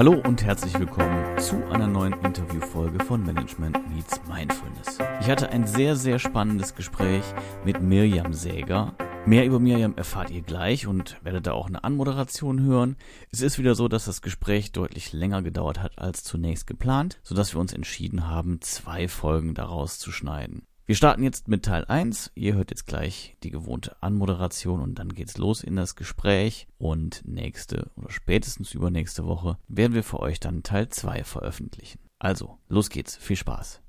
Hallo und herzlich willkommen zu einer neuen Interviewfolge von Management Meets Mindfulness. Ich hatte ein sehr, sehr spannendes Gespräch mit Mirjam Säger. Mehr über Mirjam erfahrt ihr gleich und werdet da auch eine Anmoderation hören. Es ist wieder so, dass das Gespräch deutlich länger gedauert hat als zunächst geplant, sodass wir uns entschieden haben, zwei Folgen daraus zu schneiden. Wir starten jetzt mit Teil 1. Ihr hört jetzt gleich die gewohnte Anmoderation und dann geht's los in das Gespräch. Und nächste oder spätestens übernächste Woche werden wir für euch dann Teil 2 veröffentlichen. Also, los geht's. Viel Spaß.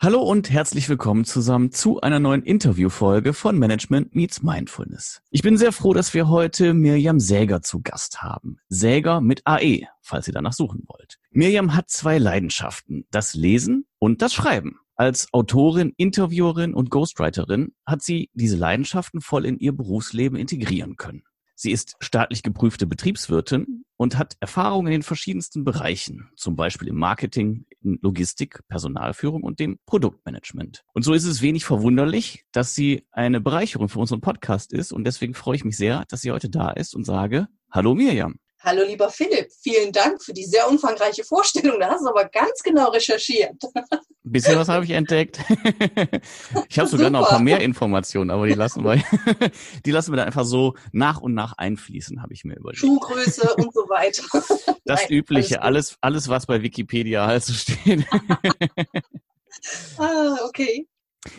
Hallo und herzlich willkommen zusammen zu einer neuen Interviewfolge von Management Meets Mindfulness. Ich bin sehr froh, dass wir heute Mirjam Säger zu Gast haben. Säger mit AE, falls ihr danach suchen wollt. Mirjam hat zwei Leidenschaften, das Lesen und das Schreiben. Als Autorin, Interviewerin und Ghostwriterin hat sie diese Leidenschaften voll in ihr Berufsleben integrieren können. Sie ist staatlich geprüfte Betriebswirtin und hat Erfahrung in den verschiedensten Bereichen, zum Beispiel im Marketing, in Logistik, Personalführung und dem Produktmanagement. Und so ist es wenig verwunderlich, dass sie eine Bereicherung für unseren Podcast ist und deswegen freue ich mich sehr, dass sie heute da ist und sage, hallo Mirjam. Hallo lieber Philipp, vielen Dank für die sehr umfangreiche Vorstellung. Da hast du aber ganz genau recherchiert. Ein bisschen was habe ich entdeckt. Ich habe sogar noch ein paar mehr Informationen, aber die lassen wir, die lassen wir dann einfach so nach und nach einfließen, habe ich mir überlegt. Schuhgröße und so weiter. Das Nein, Übliche, alles, alles, was bei Wikipedia halt so steht. Ah, okay.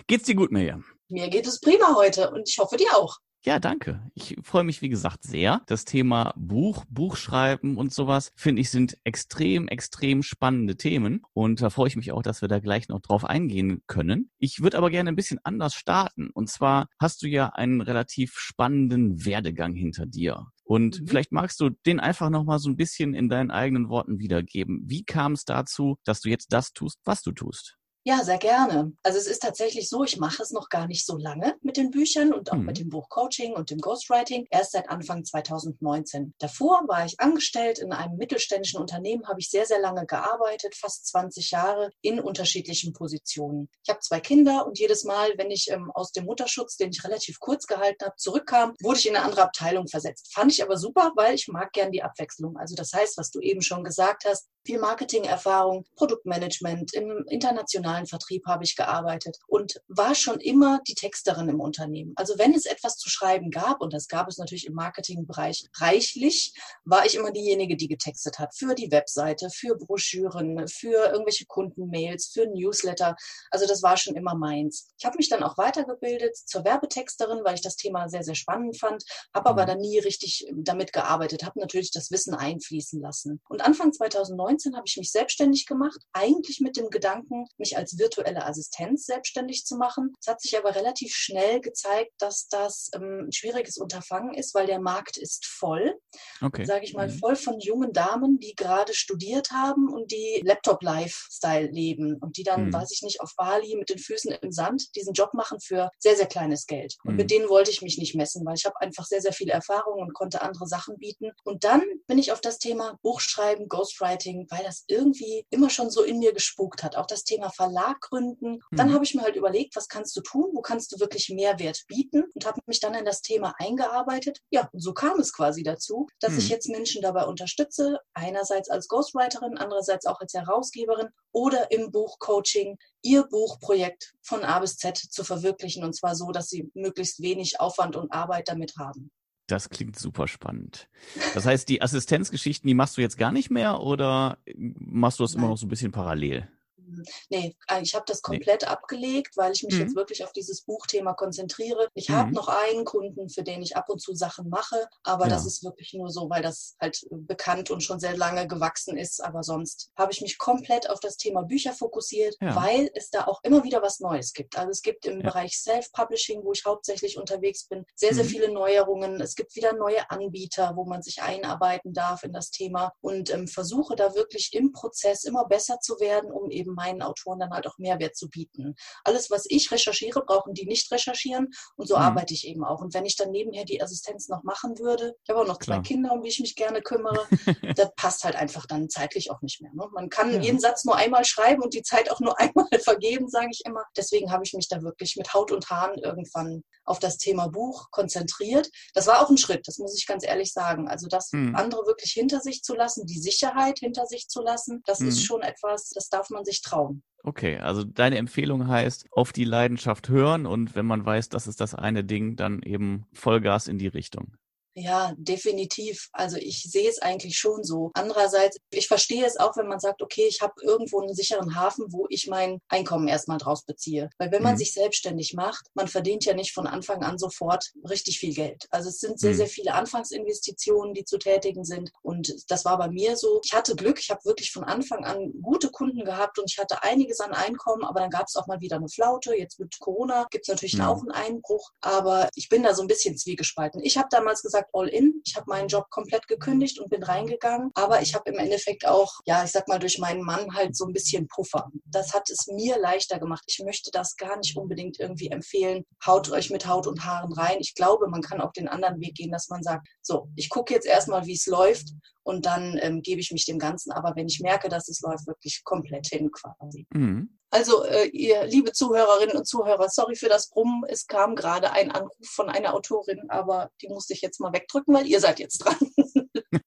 Geht's dir gut, Mirjam? Mir geht es prima heute und ich hoffe dir auch. Ja, danke. Ich freue mich, wie gesagt, sehr. Das Thema Buch, Buchschreiben und sowas, finde ich, sind extrem, extrem spannende Themen. Und da freue ich mich auch, dass wir da gleich noch drauf eingehen können. Ich würde aber gerne ein bisschen anders starten. Und zwar hast du ja einen relativ spannenden Werdegang hinter dir. Und mhm. vielleicht magst du den einfach nochmal so ein bisschen in deinen eigenen Worten wiedergeben. Wie kam es dazu, dass du jetzt das tust, was du tust? Ja, sehr gerne. Also es ist tatsächlich so, ich mache es noch gar nicht so lange mit den Büchern und auch mhm. mit dem Buchcoaching und dem Ghostwriting, erst seit Anfang 2019. Davor war ich angestellt in einem mittelständischen Unternehmen, habe ich sehr, sehr lange gearbeitet, fast 20 Jahre in unterschiedlichen Positionen. Ich habe zwei Kinder und jedes Mal, wenn ich ähm, aus dem Mutterschutz, den ich relativ kurz gehalten habe, zurückkam, wurde ich in eine andere Abteilung versetzt. Fand ich aber super, weil ich mag gern die Abwechslung. Also das heißt, was du eben schon gesagt hast, viel Marketingerfahrung, Produktmanagement, im internationalen Vertrieb habe ich gearbeitet und war schon immer die Texterin im Unternehmen. Also wenn es etwas zu schreiben gab, und das gab es natürlich im Marketingbereich reichlich, war ich immer diejenige, die getextet hat für die Webseite, für Broschüren, für irgendwelche Kundenmails, für Newsletter. Also das war schon immer meins. Ich habe mich dann auch weitergebildet zur Werbetexterin, weil ich das Thema sehr, sehr spannend fand, habe aber mhm. dann nie richtig damit gearbeitet, habe natürlich das Wissen einfließen lassen. Und Anfang 2009 2019 habe ich mich selbstständig gemacht, eigentlich mit dem Gedanken, mich als virtuelle Assistenz selbstständig zu machen. Es hat sich aber relativ schnell gezeigt, dass das ähm, ein schwieriges Unterfangen ist, weil der Markt ist voll. Okay. Sage ich mal, mhm. voll von jungen Damen, die gerade studiert haben und die Laptop-Lifestyle leben und die dann, mhm. weiß ich nicht, auf Bali mit den Füßen im Sand diesen Job machen für sehr, sehr kleines Geld. Und mhm. mit denen wollte ich mich nicht messen, weil ich habe einfach sehr, sehr viel Erfahrung und konnte andere Sachen bieten. Und dann bin ich auf das Thema Buchschreiben, Ghostwriting, weil das irgendwie immer schon so in mir gespukt hat. Auch das Thema Verlag gründen. Mhm. Dann habe ich mir halt überlegt, was kannst du tun? Wo kannst du wirklich Mehrwert bieten? Und habe mich dann in das Thema eingearbeitet. Ja, und so kam es quasi dazu, dass mhm. ich jetzt Menschen dabei unterstütze. Einerseits als Ghostwriterin, andererseits auch als Herausgeberin oder im Buchcoaching ihr Buchprojekt von A bis Z zu verwirklichen. Und zwar so, dass sie möglichst wenig Aufwand und Arbeit damit haben. Das klingt super spannend. Das heißt, die Assistenzgeschichten, die machst du jetzt gar nicht mehr oder machst du das Nein. immer noch so ein bisschen parallel? Nee, äh, ich habe das komplett nee. abgelegt, weil ich mich mhm. jetzt wirklich auf dieses Buchthema konzentriere. Ich mhm. habe noch einen Kunden, für den ich ab und zu Sachen mache, aber ja. das ist wirklich nur so, weil das halt bekannt und schon sehr lange gewachsen ist. Aber sonst habe ich mich komplett auf das Thema Bücher fokussiert, ja. weil es da auch immer wieder was Neues gibt. Also es gibt im ja. Bereich Self-Publishing, wo ich hauptsächlich unterwegs bin, sehr, sehr mhm. viele Neuerungen. Es gibt wieder neue Anbieter, wo man sich einarbeiten darf in das Thema und ähm, versuche da wirklich im Prozess immer besser zu werden, um eben meinen Autoren dann halt auch Mehrwert zu bieten. Alles, was ich recherchiere, brauchen die nicht recherchieren und so mhm. arbeite ich eben auch. Und wenn ich dann nebenher die Assistenz noch machen würde, ich habe auch noch Klar. zwei Kinder, um die ich mich gerne kümmere, das passt halt einfach dann zeitlich auch nicht mehr. Ne? Man kann ja. jeden Satz nur einmal schreiben und die Zeit auch nur einmal vergeben, sage ich immer. Deswegen habe ich mich da wirklich mit Haut und Haaren irgendwann auf das Thema Buch konzentriert. Das war auch ein Schritt, das muss ich ganz ehrlich sagen. Also das mhm. andere wirklich hinter sich zu lassen, die Sicherheit hinter sich zu lassen, das mhm. ist schon etwas, das darf man sich trauen. Okay, also deine Empfehlung heißt, auf die Leidenschaft hören und wenn man weiß, das ist das eine Ding, dann eben Vollgas in die Richtung. Ja, definitiv. Also ich sehe es eigentlich schon so. Andererseits, ich verstehe es auch, wenn man sagt, okay, ich habe irgendwo einen sicheren Hafen, wo ich mein Einkommen erstmal draus beziehe. Weil wenn man mhm. sich selbstständig macht, man verdient ja nicht von Anfang an sofort richtig viel Geld. Also es sind sehr, mhm. sehr viele Anfangsinvestitionen, die zu tätigen sind. Und das war bei mir so. Ich hatte Glück, ich habe wirklich von Anfang an gute Kunden gehabt und ich hatte einiges an Einkommen, aber dann gab es auch mal wieder eine Flaute. Jetzt mit Corona gibt es natürlich mhm. auch einen Einbruch. Aber ich bin da so ein bisschen zwiegespalten. Ich habe damals gesagt, gesagt all in. Ich habe meinen Job komplett gekündigt und bin reingegangen. Aber ich habe im Endeffekt auch, ja, ich sag mal, durch meinen Mann halt so ein bisschen Puffer. Das hat es mir leichter gemacht. Ich möchte das gar nicht unbedingt irgendwie empfehlen. Haut euch mit Haut und Haaren rein. Ich glaube, man kann auch den anderen Weg gehen, dass man sagt, so, ich gucke jetzt erstmal, wie es läuft und dann ähm, gebe ich mich dem Ganzen. Aber wenn ich merke, dass es läuft, wirklich komplett hin quasi. Mhm. Also, äh, ihr liebe Zuhörerinnen und Zuhörer, sorry für das Brummen. Es kam gerade ein Anruf von einer Autorin, aber die musste ich jetzt mal wegdrücken, weil ihr seid jetzt dran.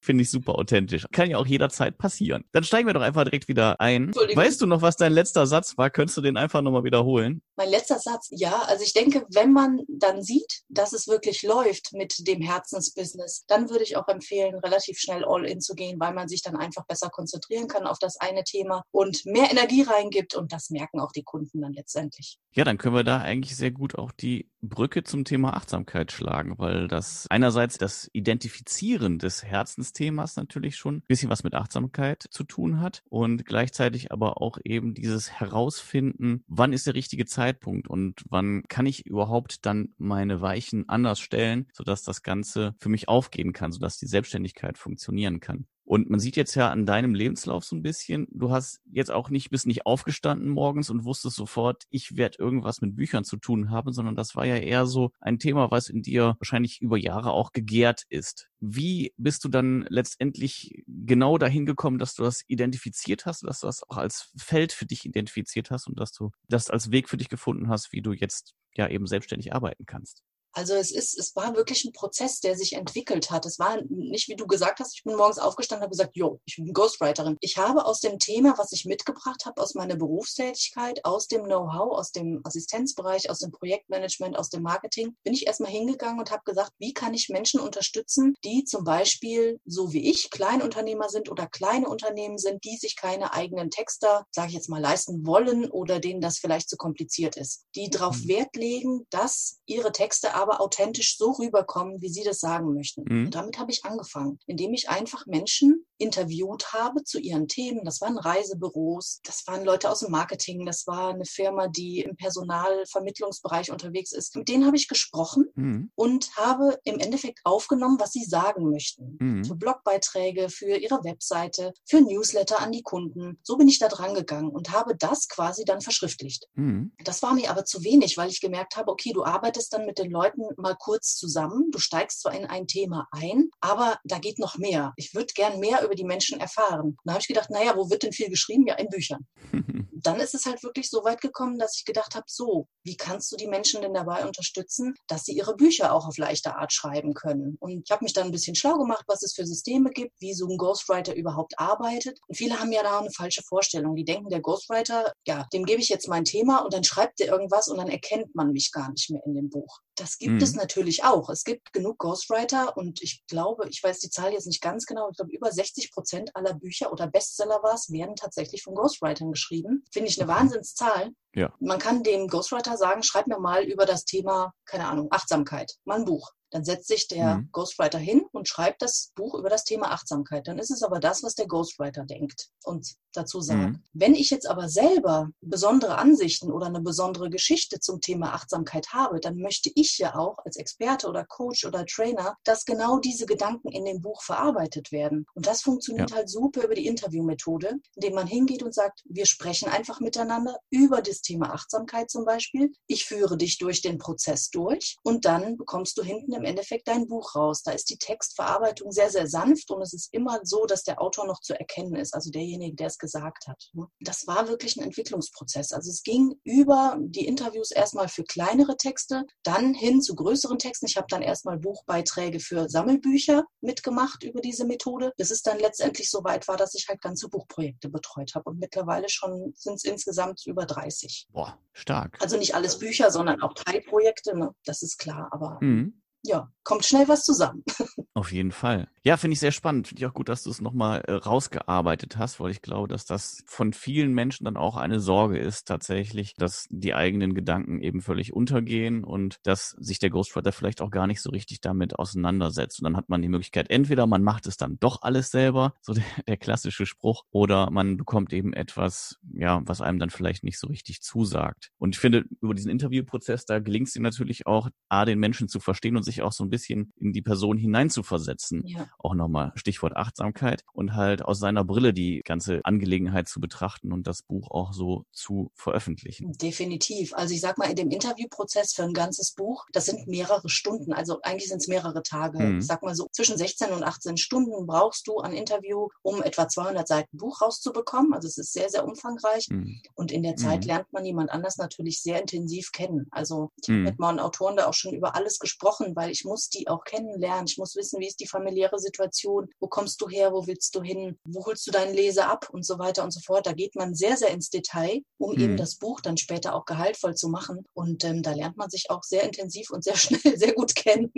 Finde ich super authentisch. Kann ja auch jederzeit passieren. Dann steigen wir doch einfach direkt wieder ein. Weißt du noch, was dein letzter Satz war? Könntest du den einfach nochmal wiederholen? Mein letzter Satz, ja. Also ich denke, wenn man dann sieht, dass es wirklich läuft mit dem Herzensbusiness, dann würde ich auch empfehlen, relativ schnell all in zu gehen, weil man sich dann einfach besser konzentrieren kann auf das eine Thema und mehr Energie reingibt. Und das merken auch die Kunden dann letztendlich. Ja, dann können wir da eigentlich sehr gut auch die Brücke zum Thema Achtsamkeit schlagen, weil das einerseits das Identifizieren des Herzensthemas natürlich schon ein bisschen was mit Achtsamkeit zu tun hat und gleichzeitig aber auch eben dieses Herausfinden, wann ist der richtige Zeitpunkt und wann kann ich überhaupt dann meine Weichen anders stellen, sodass das Ganze für mich aufgehen kann, sodass die Selbstständigkeit funktionieren kann. Und man sieht jetzt ja an deinem Lebenslauf so ein bisschen, du hast jetzt auch nicht, bist nicht aufgestanden morgens und wusstest sofort, ich werde irgendwas mit Büchern zu tun haben, sondern das war ja eher so ein Thema, was in dir wahrscheinlich über Jahre auch gegärt ist. Wie bist du dann letztendlich genau dahin gekommen, dass du das identifiziert hast, dass du das auch als Feld für dich identifiziert hast und dass du das als Weg für dich gefunden hast, wie du jetzt ja eben selbstständig arbeiten kannst? Also es ist, es war wirklich ein Prozess, der sich entwickelt hat. Es war nicht, wie du gesagt hast, ich bin morgens aufgestanden und habe gesagt, jo, ich bin Ghostwriterin. Ich habe aus dem Thema, was ich mitgebracht habe, aus meiner Berufstätigkeit, aus dem Know-how, aus dem Assistenzbereich, aus dem Projektmanagement, aus dem Marketing, bin ich erstmal hingegangen und habe gesagt, wie kann ich Menschen unterstützen, die zum Beispiel, so wie ich, Kleinunternehmer sind oder kleine Unternehmen sind, die sich keine eigenen Texter, sage ich jetzt mal, leisten wollen oder denen das vielleicht zu kompliziert ist. Die darauf mhm. Wert legen, dass ihre Texte aber authentisch so rüberkommen, wie sie das sagen möchten. Mhm. Und damit habe ich angefangen, indem ich einfach Menschen interviewt habe zu ihren Themen. Das waren Reisebüros, das waren Leute aus dem Marketing, das war eine Firma, die im Personalvermittlungsbereich unterwegs ist. Mit denen habe ich gesprochen mhm. und habe im Endeffekt aufgenommen, was sie sagen möchten. Mhm. Für Blogbeiträge, für ihre Webseite, für Newsletter an die Kunden. So bin ich da dran gegangen und habe das quasi dann verschriftlicht. Mhm. Das war mir aber zu wenig, weil ich gemerkt habe, okay, du arbeitest dann mit den Leuten Leuten mal kurz zusammen. Du steigst zwar in ein Thema ein, aber da geht noch mehr. Ich würde gern mehr über die Menschen erfahren. Da habe ich gedacht, naja, wo wird denn viel geschrieben? Ja, in Büchern. Dann ist es halt wirklich so weit gekommen, dass ich gedacht habe, so, wie kannst du die Menschen denn dabei unterstützen, dass sie ihre Bücher auch auf leichte Art schreiben können? Und ich habe mich dann ein bisschen schlau gemacht, was es für Systeme gibt, wie so ein Ghostwriter überhaupt arbeitet. Und viele haben ja da eine falsche Vorstellung. Die denken, der Ghostwriter, ja, dem gebe ich jetzt mein Thema und dann schreibt er irgendwas und dann erkennt man mich gar nicht mehr in dem Buch. Das gibt mhm. es natürlich auch. Es gibt genug Ghostwriter und ich glaube, ich weiß die Zahl jetzt nicht ganz genau, ich glaube, über 60 Prozent aller Bücher oder Bestseller war es, werden tatsächlich von Ghostwritern geschrieben. Finde ich eine Wahnsinnszahl. Ja. Man kann dem Ghostwriter sagen, schreib mir mal über das Thema, keine Ahnung, Achtsamkeit, mal ein Buch. Dann setzt sich der mhm. Ghostwriter hin und schreibt das Buch über das Thema Achtsamkeit. Dann ist es aber das, was der Ghostwriter denkt und dazu sagt. Mhm. Wenn ich jetzt aber selber besondere Ansichten oder eine besondere Geschichte zum Thema Achtsamkeit habe, dann möchte ich ja auch als Experte oder Coach oder Trainer, dass genau diese Gedanken in dem Buch verarbeitet werden. Und das funktioniert ja. halt super über die Interviewmethode, indem man hingeht und sagt, wir sprechen einfach miteinander über das Thema Achtsamkeit zum Beispiel. Ich führe dich durch den Prozess durch und dann bekommst du hinten im Endeffekt dein Buch raus. Da ist die Textverarbeitung sehr, sehr sanft und es ist immer so, dass der Autor noch zu erkennen ist, also derjenige, der es gesagt hat. Ne? Das war wirklich ein Entwicklungsprozess. Also es ging über die Interviews erstmal für kleinere Texte, dann hin zu größeren Texten. Ich habe dann erstmal Buchbeiträge für Sammelbücher mitgemacht über diese Methode, bis es dann letztendlich so weit war, dass ich halt ganze Buchprojekte betreut habe. Und mittlerweile schon sind es insgesamt über 30. Boah, stark. Also nicht alles Bücher, sondern auch Teilprojekte, ne? das ist klar. Aber mhm ja, kommt schnell was zusammen. Auf jeden Fall. Ja, finde ich sehr spannend. Finde ich auch gut, dass du es nochmal äh, rausgearbeitet hast, weil ich glaube, dass das von vielen Menschen dann auch eine Sorge ist, tatsächlich, dass die eigenen Gedanken eben völlig untergehen und dass sich der Ghostwriter vielleicht auch gar nicht so richtig damit auseinandersetzt. Und dann hat man die Möglichkeit, entweder man macht es dann doch alles selber, so der, der klassische Spruch, oder man bekommt eben etwas, ja, was einem dann vielleicht nicht so richtig zusagt. Und ich finde, über diesen Interviewprozess, da gelingt es ihm natürlich auch, A, den Menschen zu verstehen und sich auch so ein bisschen in die Person hineinzuversetzen. Ja. Auch nochmal Stichwort Achtsamkeit und halt aus seiner Brille die ganze Angelegenheit zu betrachten und das Buch auch so zu veröffentlichen. Definitiv. Also ich sag mal, in dem Interviewprozess für ein ganzes Buch, das sind mehrere Stunden, also eigentlich sind es mehrere Tage. Mhm. Ich sag mal so, zwischen 16 und 18 Stunden brauchst du an Interview, um etwa 200 Seiten Buch rauszubekommen. Also es ist sehr, sehr umfangreich. Mhm. Und in der Zeit mhm. lernt man jemand anders natürlich sehr intensiv kennen. Also ich habe mhm. mit meinen Autoren da auch schon über alles gesprochen, weil ich muss die auch kennenlernen. Ich muss wissen, wie ist die familiäre Situation, wo kommst du her, wo willst du hin, wo holst du deinen Leser ab und so weiter und so fort. Da geht man sehr, sehr ins Detail, um mhm. eben das Buch dann später auch gehaltvoll zu machen. Und ähm, da lernt man sich auch sehr intensiv und sehr schnell, sehr gut kennen.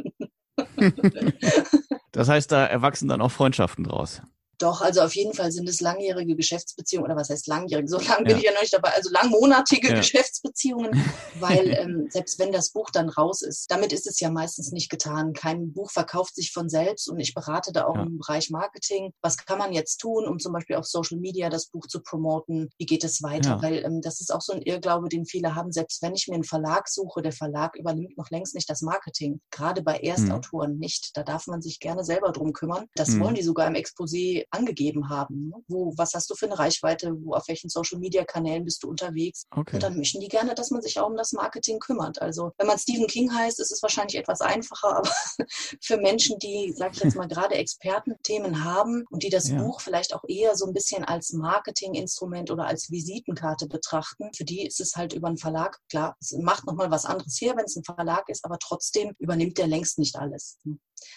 das heißt, da erwachsen dann auch Freundschaften draus. Doch, also auf jeden Fall sind es langjährige Geschäftsbeziehungen, oder was heißt langjährige? So lange bin ja. ich ja noch nicht dabei, also langmonatige ja. Geschäftsbeziehungen, weil ähm, selbst wenn das Buch dann raus ist, damit ist es ja meistens nicht getan. Kein Buch verkauft sich von selbst und ich berate da auch ja. im Bereich Marketing. Was kann man jetzt tun, um zum Beispiel auf Social Media das Buch zu promoten? Wie geht es weiter? Weil ähm, das ist auch so ein Irrglaube, den viele haben. Selbst wenn ich mir einen Verlag suche, der Verlag übernimmt noch längst nicht das Marketing. Gerade bei mhm. Erstautoren mhm. nicht. Da darf man sich gerne selber drum kümmern. Das mhm. wollen die sogar im Exposé angegeben haben. Ne? Wo, was hast du für eine Reichweite? Wo, auf welchen Social Media Kanälen bist du unterwegs? Okay. Und dann möchten die gerne, dass man sich auch um das Marketing kümmert. Also, wenn man Stephen King heißt, ist es wahrscheinlich etwas einfacher, aber für Menschen, die, sag ich jetzt mal, gerade Expertenthemen haben und die das ja. Buch vielleicht auch eher so ein bisschen als Marketinginstrument oder als Visitenkarte betrachten, für die ist es halt über einen Verlag, klar, es macht nochmal was anderes her, wenn es ein Verlag ist, aber trotzdem übernimmt der längst nicht alles.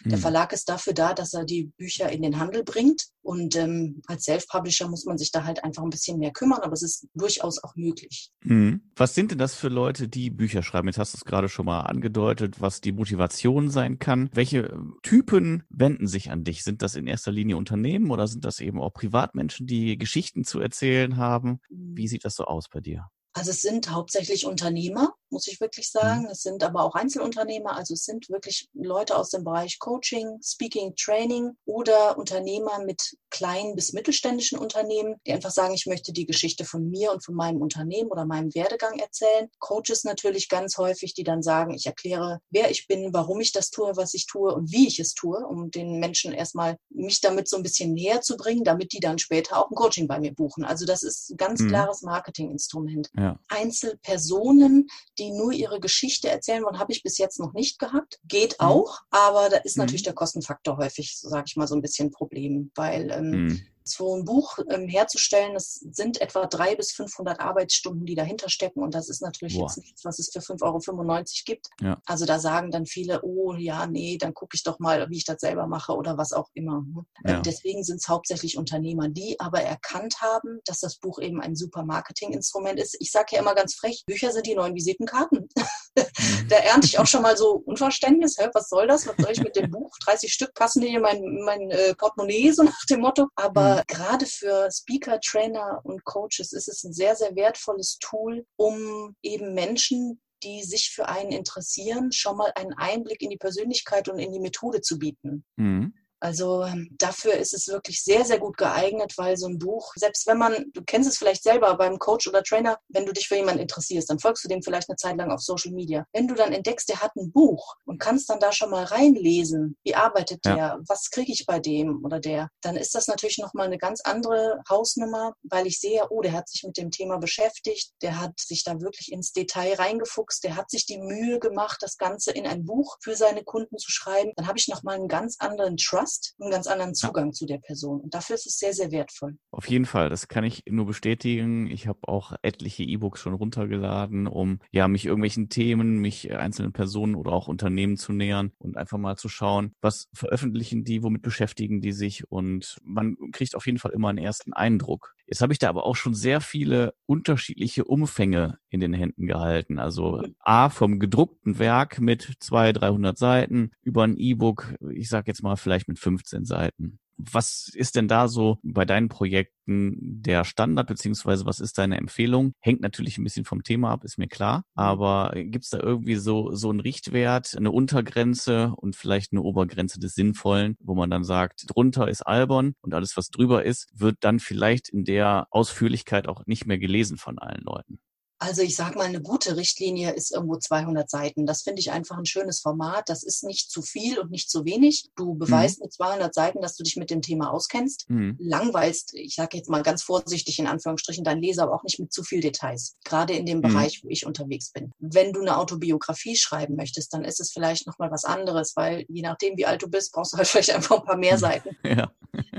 Der mhm. Verlag ist dafür da, dass er die Bücher in den Handel bringt. Und ähm, als Self-Publisher muss man sich da halt einfach ein bisschen mehr kümmern, aber es ist durchaus auch möglich. Mhm. Was sind denn das für Leute, die Bücher schreiben? Jetzt hast du es gerade schon mal angedeutet, was die Motivation sein kann. Welche äh, Typen wenden sich an dich? Sind das in erster Linie Unternehmen oder sind das eben auch Privatmenschen, die Geschichten zu erzählen haben? Wie mhm. sieht das so aus bei dir? Also es sind hauptsächlich Unternehmer, muss ich wirklich mhm. sagen. Es sind aber auch Einzelunternehmer, also es sind wirklich Leute aus dem Bereich Coaching, Speaking, Training oder Unternehmer mit kleinen bis mittelständischen Unternehmen, die einfach sagen, ich möchte die Geschichte von mir und von meinem Unternehmen oder meinem Werdegang erzählen. Coaches natürlich ganz häufig, die dann sagen, ich erkläre, wer ich bin, warum ich das tue, was ich tue und wie ich es tue, um den Menschen erstmal mich damit so ein bisschen näher zu bringen, damit die dann später auch ein Coaching bei mir buchen. Also das ist ein ganz mhm. klares Marketinginstrument. Ja. Einzelpersonen, die nur ihre Geschichte erzählen wollen, habe ich bis jetzt noch nicht gehabt. Geht mhm. auch, aber da ist mhm. natürlich der Kostenfaktor häufig, sage ich mal, so ein bisschen ein Problem, weil ähm, mhm so ein Buch ähm, herzustellen, das sind etwa drei bis 500 Arbeitsstunden, die dahinter stecken. Und das ist natürlich Boah. jetzt nichts, was es für 5,95 Euro gibt. Ja. Also da sagen dann viele, oh ja, nee, dann gucke ich doch mal, wie ich das selber mache oder was auch immer. Ne? Ja. Ähm, deswegen sind es hauptsächlich Unternehmer, die aber erkannt haben, dass das Buch eben ein super Marketinginstrument ist. Ich sage ja immer ganz frech, Bücher sind die neuen Visitenkarten. Mhm. da ernte ich auch schon mal so Unverständnis. Hä, was soll das? Was soll ich mit dem Buch? 30 Stück passen hier in mein, mein äh, Portemonnaie, so nach dem Motto. Aber mhm. gerade für Speaker, Trainer und Coaches ist es ein sehr, sehr wertvolles Tool, um eben Menschen, die sich für einen interessieren, schon mal einen Einblick in die Persönlichkeit und in die Methode zu bieten. Mhm. Also ähm, dafür ist es wirklich sehr, sehr gut geeignet, weil so ein Buch, selbst wenn man, du kennst es vielleicht selber beim Coach oder Trainer, wenn du dich für jemanden interessierst, dann folgst du dem vielleicht eine Zeit lang auf Social Media. Wenn du dann entdeckst, der hat ein Buch und kannst dann da schon mal reinlesen, wie arbeitet ja. der, was kriege ich bei dem oder der, dann ist das natürlich nochmal eine ganz andere Hausnummer, weil ich sehe, oh, der hat sich mit dem Thema beschäftigt, der hat sich da wirklich ins Detail reingefuchst, der hat sich die Mühe gemacht, das Ganze in ein Buch für seine Kunden zu schreiben. Dann habe ich nochmal einen ganz anderen Trust hast, einen ganz anderen Zugang ja. zu der Person. Und dafür ist es sehr, sehr wertvoll. Auf jeden Fall, das kann ich nur bestätigen. Ich habe auch etliche E-Books schon runtergeladen, um ja mich irgendwelchen Themen, mich einzelnen Personen oder auch Unternehmen zu nähern und einfach mal zu schauen, was veröffentlichen die, womit beschäftigen die sich und man kriegt auf jeden Fall immer einen ersten Eindruck. Jetzt habe ich da aber auch schon sehr viele unterschiedliche Umfänge in den Händen gehalten. Also A vom gedruckten Werk mit 200, 300 Seiten über ein E-Book, ich sage jetzt mal vielleicht mit 15 Seiten. Was ist denn da so bei deinen Projekten der Standard, beziehungsweise was ist deine Empfehlung? Hängt natürlich ein bisschen vom Thema ab, ist mir klar. Aber gibt es da irgendwie so, so einen Richtwert, eine Untergrenze und vielleicht eine Obergrenze des Sinnvollen, wo man dann sagt, drunter ist albern und alles, was drüber ist, wird dann vielleicht in der Ausführlichkeit auch nicht mehr gelesen von allen Leuten? Also ich sage mal, eine gute Richtlinie ist irgendwo 200 Seiten. Das finde ich einfach ein schönes Format. Das ist nicht zu viel und nicht zu wenig. Du beweist mhm. mit 200 Seiten, dass du dich mit dem Thema auskennst. Mhm. Langweilst, ich sage jetzt mal ganz vorsichtig in Anführungsstrichen, dein Leser aber auch nicht mit zu viel Details. Gerade in dem mhm. Bereich, wo ich unterwegs bin. Wenn du eine Autobiografie schreiben möchtest, dann ist es vielleicht nochmal was anderes, weil je nachdem, wie alt du bist, brauchst du halt vielleicht einfach ein paar mehr Seiten. Ja.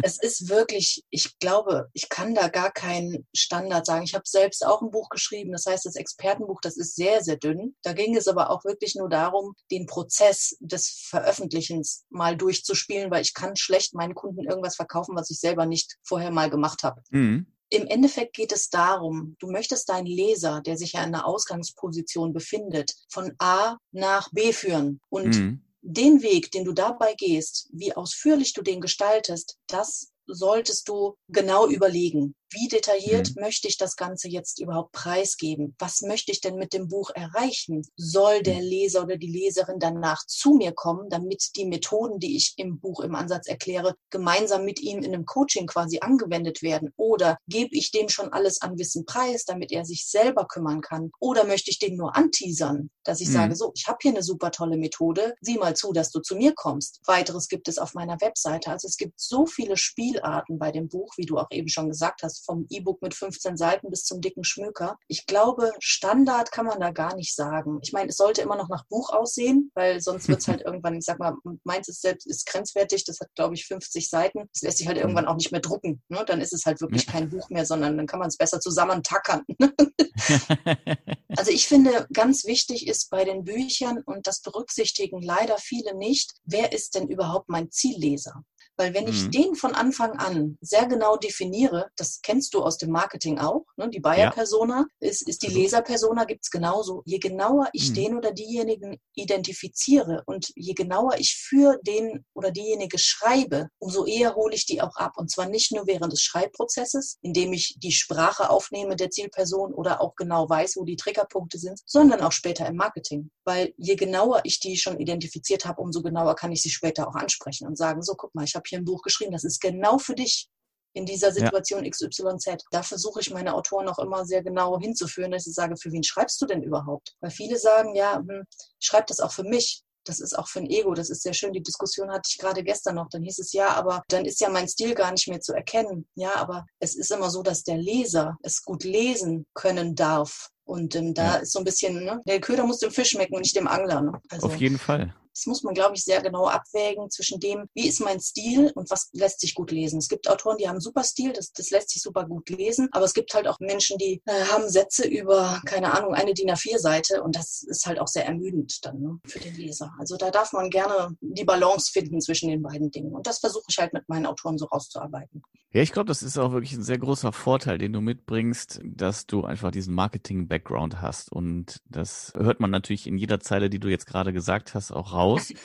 es ist wirklich, ich glaube, ich kann da gar keinen Standard sagen. Ich habe selbst auch ein Buch geschrieben, das heißt, heißt das Expertenbuch, das ist sehr, sehr dünn. Da ging es aber auch wirklich nur darum, den Prozess des Veröffentlichens mal durchzuspielen, weil ich kann schlecht meinen Kunden irgendwas verkaufen, was ich selber nicht vorher mal gemacht habe. Mhm. Im Endeffekt geht es darum, du möchtest deinen Leser, der sich ja in einer Ausgangsposition befindet, von A nach B führen. Und mhm. den Weg, den du dabei gehst, wie ausführlich du den gestaltest, das solltest du genau überlegen. Wie detailliert mhm. möchte ich das Ganze jetzt überhaupt preisgeben? Was möchte ich denn mit dem Buch erreichen? Soll der mhm. Leser oder die Leserin danach zu mir kommen, damit die Methoden, die ich im Buch im Ansatz erkläre, gemeinsam mit ihm in einem Coaching quasi angewendet werden? Oder gebe ich dem schon alles an Wissen preis, damit er sich selber kümmern kann? Oder möchte ich den nur anteasern, dass ich mhm. sage, so, ich habe hier eine super tolle Methode, sieh mal zu, dass du zu mir kommst. Weiteres gibt es auf meiner Webseite. Also es gibt so viele Spielarten bei dem Buch, wie du auch eben schon gesagt hast, vom E-Book mit 15 Seiten bis zum dicken Schmöker. Ich glaube, Standard kann man da gar nicht sagen. Ich meine, es sollte immer noch nach Buch aussehen, weil sonst wird es halt irgendwann, ich sag mal, meins ist selbst ist grenzwertig, das hat, glaube ich, 50 Seiten. Das lässt sich halt irgendwann auch nicht mehr drucken. Ne? Dann ist es halt wirklich kein Buch mehr, sondern dann kann man es besser zusammentackern. also ich finde, ganz wichtig ist bei den Büchern, und das berücksichtigen leider viele nicht, wer ist denn überhaupt mein Zielleser? Weil wenn ich mhm. den von Anfang an sehr genau definiere, das kennst du aus dem Marketing auch, ne? die Buyer-Persona ja. ist, ist die also. Leser-Persona, gibt es genauso. Je genauer ich mhm. den oder diejenigen identifiziere und je genauer ich für den oder diejenige schreibe, umso eher hole ich die auch ab. Und zwar nicht nur während des Schreibprozesses, indem ich die Sprache aufnehme der Zielperson oder auch genau weiß, wo die Triggerpunkte sind, sondern auch später im Marketing. Weil je genauer ich die schon identifiziert habe, umso genauer kann ich sie später auch ansprechen und sagen, so guck mal, ich habe hier ein Buch geschrieben, das ist genau für dich in dieser Situation ja. XYZ. Da versuche ich meine Autoren auch immer sehr genau hinzuführen, dass ich sage, für wen schreibst du denn überhaupt? Weil viele sagen, ja, hm, schreib das auch für mich. Das ist auch für ein Ego, das ist sehr schön. Die Diskussion hatte ich gerade gestern noch. Dann hieß es ja, aber dann ist ja mein Stil gar nicht mehr zu erkennen. Ja, aber es ist immer so, dass der Leser es gut lesen können darf. Und ähm, da ja. ist so ein bisschen, ne, der Köder muss dem Fisch schmecken und nicht dem Angler. Ne? Also, Auf jeden Fall. Das muss man, glaube ich, sehr genau abwägen zwischen dem, wie ist mein Stil und was lässt sich gut lesen. Es gibt Autoren, die haben super Stil, das, das lässt sich super gut lesen, aber es gibt halt auch Menschen, die äh, haben Sätze über, keine Ahnung, eine DIN A4-Seite und das ist halt auch sehr ermüdend dann ne, für den Leser. Also da darf man gerne die Balance finden zwischen den beiden Dingen und das versuche ich halt mit meinen Autoren so rauszuarbeiten. Ja, ich glaube, das ist auch wirklich ein sehr großer Vorteil, den du mitbringst, dass du einfach diesen Marketing-Background hast. Und das hört man natürlich in jeder Zeile, die du jetzt gerade gesagt hast, auch raus aus.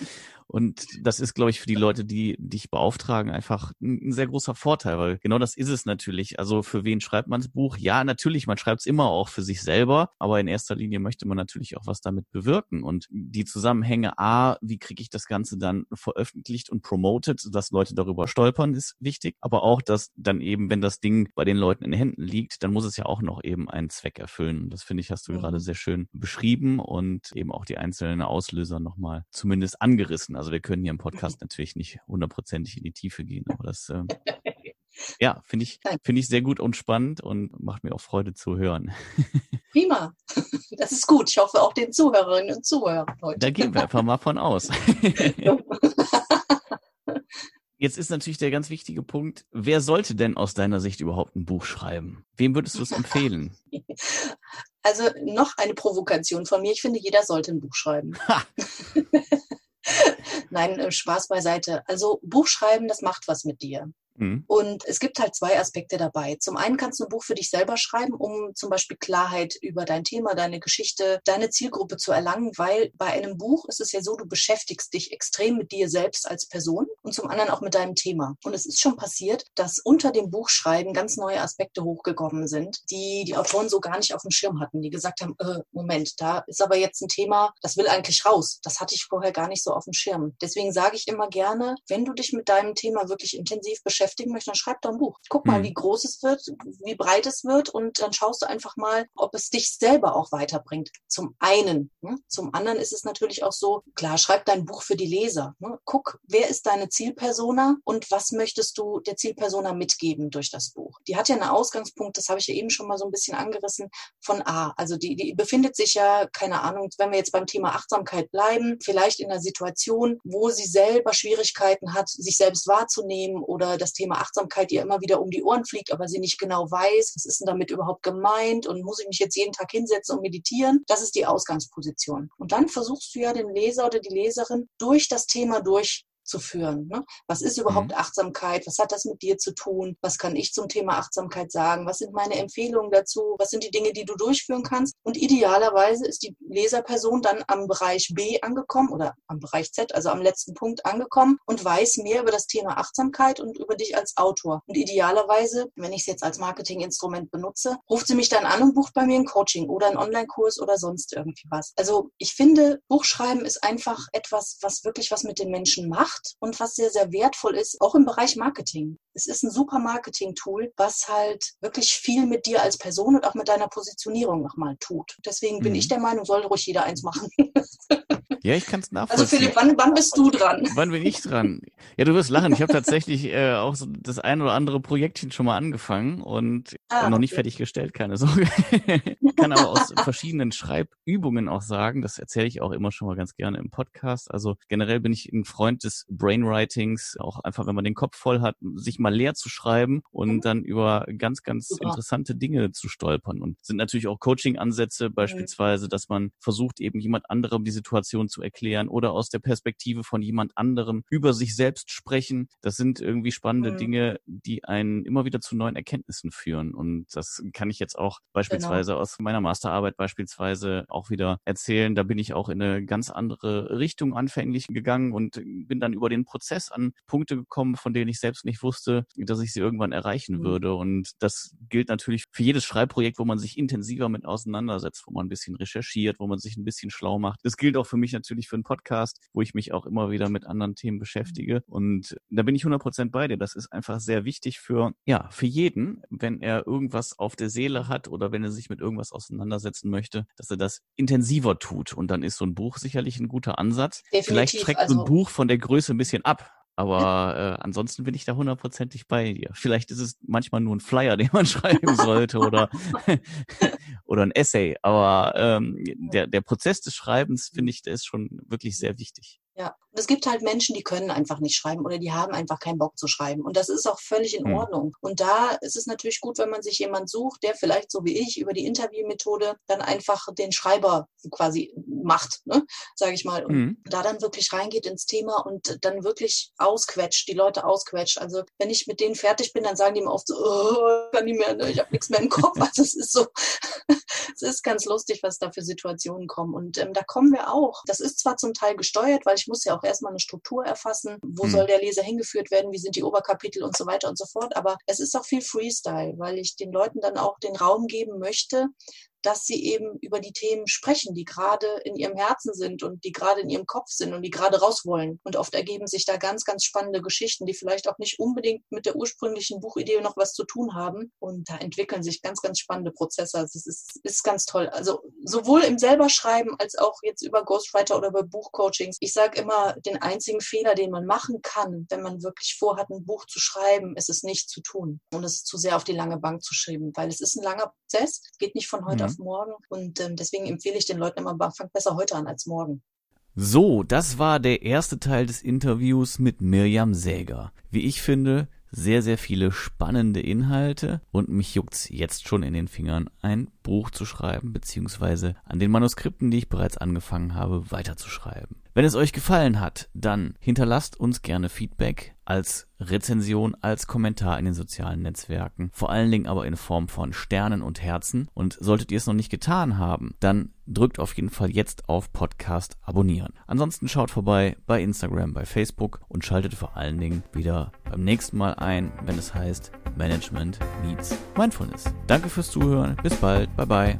Und das ist, glaube ich, für die Leute, die dich beauftragen, einfach ein, sehr großer Vorteil, weil genau das ist es natürlich. Also für wen schreibt man das Buch? Ja, natürlich, man schreibt es immer auch für sich selber, aber in erster Linie möchte man natürlich auch was damit bewirken. Und die Zusammenhänge, A, wie kriege ich das Ganze dann veröffentlicht und promoted, sodass Leute darüber stolpern, ist wichtig. Aber auch, dass dann eben, wenn das Ding bei den Leuten in den Händen liegt, dann muss es ja auch noch eben einen Zweck erfüllen. Das finde ich, hast du mhm. gerade sehr schön beschrieben und eben auch die einzelnen Auslöser nochmal zumindest angerissen. Also wir können hier im Podcast natürlich nicht hundertprozentig in die Tiefe gehen, aber das ähm, ja, finde ich, finde ich sehr gut und spannend und macht mir auch Freude zu hören. Prima. Das ist gut. Ich hoffe auch den Zuhörerinnen und Zuhörern heute. Da gehen wir einfach mal von aus. Jetzt ist natürlich der ganz wichtige Punkt, wer sollte denn aus deiner Sicht überhaupt ein Buch schreiben? Wem würdest du es empfehlen? Also noch eine Provokation von mir. Ich finde, jeder sollte ein Buch schreiben. Nein, äh, Spaß beiseite. Also Buchschreiben, das macht was mit dir. Mhm. Und es gibt halt zwei Aspekte dabei. Zum einen kannst du ein Buch für dich selber schreiben, um zum Beispiel Klarheit über dein Thema, deine Geschichte, deine Zielgruppe zu erlangen, weil bei einem Buch ist es ja so, du beschäftigst dich extrem mit dir selbst als Person und zum anderen auch mit deinem Thema. Und es ist schon passiert, dass unter dem Buchschreiben ganz neue Aspekte hochgekommen sind, die die Autoren so gar nicht auf dem Schirm hatten, die gesagt haben, äh, Moment, da ist aber jetzt ein Thema, das will eigentlich raus. Das hatte ich vorher gar nicht so auf dem Schirm. Deswegen sage ich immer gerne, wenn du dich mit deinem Thema wirklich intensiv beschäftigst, beschäftigen möchte, dann schreib doch ein Buch. Guck mal, mhm. wie groß es wird, wie breit es wird und dann schaust du einfach mal, ob es dich selber auch weiterbringt. Zum einen. Ne? Zum anderen ist es natürlich auch so, klar, schreib dein Buch für die Leser. Ne? Guck, wer ist deine Zielpersona und was möchtest du der Zielpersona mitgeben durch das Buch? Die hat ja einen Ausgangspunkt, das habe ich ja eben schon mal so ein bisschen angerissen, von A. Also die, die befindet sich ja, keine Ahnung, wenn wir jetzt beim Thema Achtsamkeit bleiben, vielleicht in einer Situation, wo sie selber Schwierigkeiten hat, sich selbst wahrzunehmen oder das Thema Achtsamkeit ihr immer wieder um die Ohren fliegt, aber sie nicht genau weiß, was ist denn damit überhaupt gemeint und muss ich mich jetzt jeden Tag hinsetzen und meditieren. Das ist die Ausgangsposition. Und dann versuchst du ja den Leser oder die Leserin durch das Thema durch zu führen. Ne? Was ist überhaupt mhm. Achtsamkeit? Was hat das mit dir zu tun? Was kann ich zum Thema Achtsamkeit sagen? Was sind meine Empfehlungen dazu? Was sind die Dinge, die du durchführen kannst? Und idealerweise ist die Leserperson dann am Bereich B angekommen oder am Bereich Z, also am letzten Punkt angekommen und weiß mehr über das Thema Achtsamkeit und über dich als Autor. Und idealerweise, wenn ich es jetzt als Marketinginstrument benutze, ruft sie mich dann an und bucht bei mir ein Coaching oder einen Online-Kurs oder sonst irgendwie was. Also ich finde, Buchschreiben ist einfach etwas, was wirklich was mit den Menschen macht macht und was sehr, sehr wertvoll ist, auch im Bereich Marketing. Es ist ein super Marketing-Tool, was halt wirklich viel mit dir als Person und auch mit deiner Positionierung nochmal tut. Deswegen bin mhm. ich der Meinung, sollte ruhig jeder eins machen. Ja, ich kann es nachvollziehen. Also Philipp, wann, wann bist du dran? Wann bin ich dran? Ja, du wirst lachen. Ich habe tatsächlich äh, auch so das ein oder andere Projektchen schon mal angefangen und ah, noch nicht okay. fertiggestellt, keine Sorge. kann aber aus verschiedenen Schreibübungen auch sagen, das erzähle ich auch immer schon mal ganz gerne im Podcast. Also generell bin ich ein Freund des Brainwritings, auch einfach, wenn man den Kopf voll hat, sich mal leer zu schreiben und mhm. dann über ganz, ganz Super. interessante Dinge zu stolpern. Und sind natürlich auch Coaching-Ansätze, mhm. beispielsweise, dass man versucht, eben jemand anderem die Situation Situation zu erklären oder aus der Perspektive von jemand anderem über sich selbst sprechen. Das sind irgendwie spannende mhm. Dinge, die einen immer wieder zu neuen Erkenntnissen führen. Und das kann ich jetzt auch beispielsweise genau. aus meiner Masterarbeit beispielsweise auch wieder erzählen. Da bin ich auch in eine ganz andere Richtung anfänglich gegangen und bin dann über den Prozess an Punkte gekommen, von denen ich selbst nicht wusste, dass ich sie irgendwann erreichen mhm. würde. Und das gilt natürlich für jedes Schreibprojekt, wo man sich intensiver mit auseinandersetzt, wo man ein bisschen recherchiert, wo man sich ein bisschen schlau macht. Das gilt auch für mich natürlich für einen Podcast, wo ich mich auch immer wieder mit anderen Themen beschäftige. Und da bin ich 100% bei dir. Das ist einfach sehr wichtig für, ja, für jeden, wenn er irgendwas auf der Seele hat oder wenn er sich mit irgendwas auseinandersetzen möchte, dass er das intensiver tut. Und dann ist so ein Buch sicherlich ein guter Ansatz. Definitiv, Vielleicht schreckt also, so ein also Buch von der Größe ein bisschen ab. Aber äh, ansonsten bin ich da hundertprozentig bei dir. Vielleicht ist es manchmal nur ein Flyer, den man schreiben sollte oder oder ein Essay. Aber ähm, der der Prozess des Schreibens finde ich, der ist schon wirklich sehr wichtig. Ja, Es gibt halt Menschen, die können einfach nicht schreiben oder die haben einfach keinen Bock zu schreiben. Und das ist auch völlig in hm. Ordnung. Und da ist es natürlich gut, wenn man sich jemand sucht, der vielleicht so wie ich über die Interviewmethode dann einfach den Schreiber quasi macht, ne? sage ich mal. Und mhm. da dann wirklich reingeht ins Thema und dann wirklich ausquetscht, die Leute ausquetscht. Also wenn ich mit denen fertig bin, dann sagen die mir oft so, oh, kann nicht mehr, ne? ich habe nichts mehr im Kopf. Also es ist so, es ist ganz lustig, was da für Situationen kommen. Und ähm, da kommen wir auch. Das ist zwar zum Teil gesteuert, weil ich muss ja auch erstmal eine Struktur erfassen. Wo mhm. soll der Leser hingeführt werden? Wie sind die Oberkapitel und so weiter und so fort. Aber es ist auch viel Freestyle, weil ich den Leuten dann auch den Raum geben möchte, dass sie eben über die Themen sprechen, die gerade in ihrem Herzen sind und die gerade in ihrem Kopf sind und die gerade raus wollen. Und oft ergeben sich da ganz, ganz spannende Geschichten, die vielleicht auch nicht unbedingt mit der ursprünglichen Buchidee noch was zu tun haben. Und da entwickeln sich ganz, ganz spannende Prozesse. Also es ist, ist ganz toll. Also sowohl im selber Schreiben als auch jetzt über Ghostwriter oder über Buchcoachings. Ich sage immer, den einzigen Fehler, den man machen kann, wenn man wirklich vorhat, ein Buch zu schreiben, ist es nicht zu tun und es zu sehr auf die lange Bank zu schreiben, weil es ist ein langer Prozess. Es geht nicht von heute mhm. Auf morgen. Und ähm, deswegen empfehle ich den Leuten immer, fangt besser heute an als morgen. So, das war der erste Teil des Interviews mit Mirjam Säger. Wie ich finde, sehr, sehr viele spannende Inhalte und mich juckt's jetzt schon in den Fingern, ein Buch zu schreiben, beziehungsweise an den Manuskripten, die ich bereits angefangen habe, weiterzuschreiben. Wenn es euch gefallen hat, dann hinterlasst uns gerne Feedback als Rezension, als Kommentar in den sozialen Netzwerken, vor allen Dingen aber in Form von Sternen und Herzen. Und solltet ihr es noch nicht getan haben, dann drückt auf jeden Fall jetzt auf Podcast abonnieren. Ansonsten schaut vorbei bei Instagram, bei Facebook und schaltet vor allen Dingen wieder beim nächsten Mal ein, wenn es heißt Management meets Mindfulness. Danke fürs Zuhören, bis bald, bye bye.